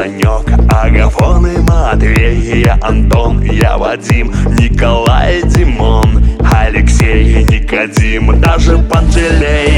Санек, Агафон и Матвей. Я Антон, я Вадим, Николай, Димон Алексей, Никодим, даже Пантелеймон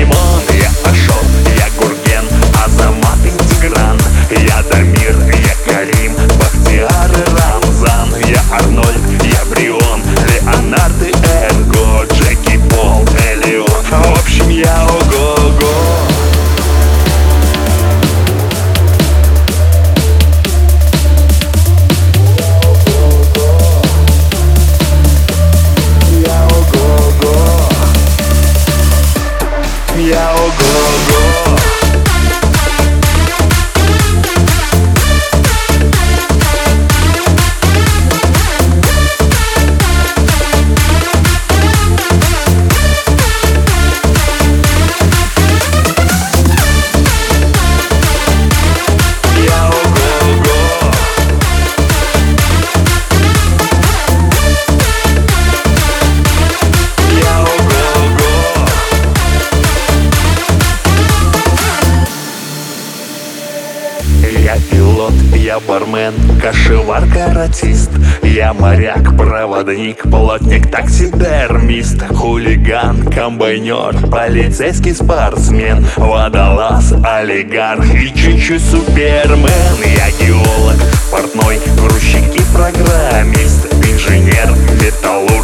я бармен, кошевар, каратист Я моряк, проводник, плотник, таксидермист. Хулиган, комбайнер, полицейский спортсмен. Водолаз, олигарх и чуть-чуть супермен. Я геолог, портной, грузчик и программист. Инженер, металлург